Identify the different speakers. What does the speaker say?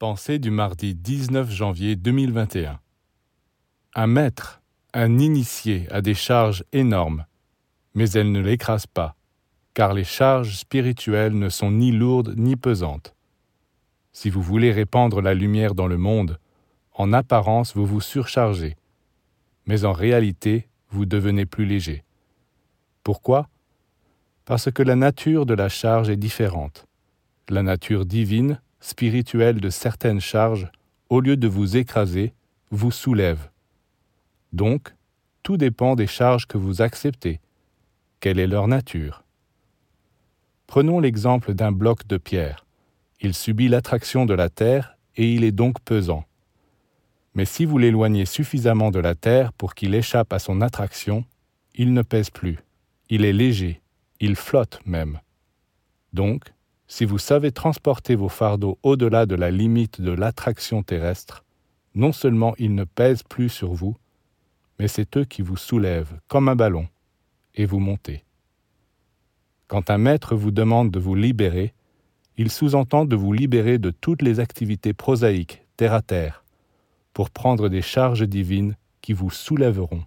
Speaker 1: Pensée du mardi 19 janvier 2021. Un maître, un initié a des charges énormes, mais elles ne l'écrasent pas, car les charges spirituelles ne sont ni lourdes ni pesantes. Si vous voulez répandre la lumière dans le monde, en apparence vous vous surchargez, mais en réalité vous devenez plus léger. Pourquoi? Parce que la nature de la charge est différente. La nature divine spirituelle de certaines charges, au lieu de vous écraser, vous soulève. Donc, tout dépend des charges que vous acceptez. Quelle est leur nature? Prenons l'exemple d'un bloc de pierre. Il subit l'attraction de la Terre et il est donc pesant. Mais si vous l'éloignez suffisamment de la Terre pour qu'il échappe à son attraction, il ne pèse plus. Il est léger, il flotte même. Donc, si vous savez transporter vos fardeaux au-delà de la limite de l'attraction terrestre, non seulement ils ne pèsent plus sur vous, mais c'est eux qui vous soulèvent comme un ballon et vous montez. Quand un maître vous demande de vous libérer, il sous-entend de vous libérer de toutes les activités prosaïques, terre à terre, pour prendre des charges divines qui vous soulèveront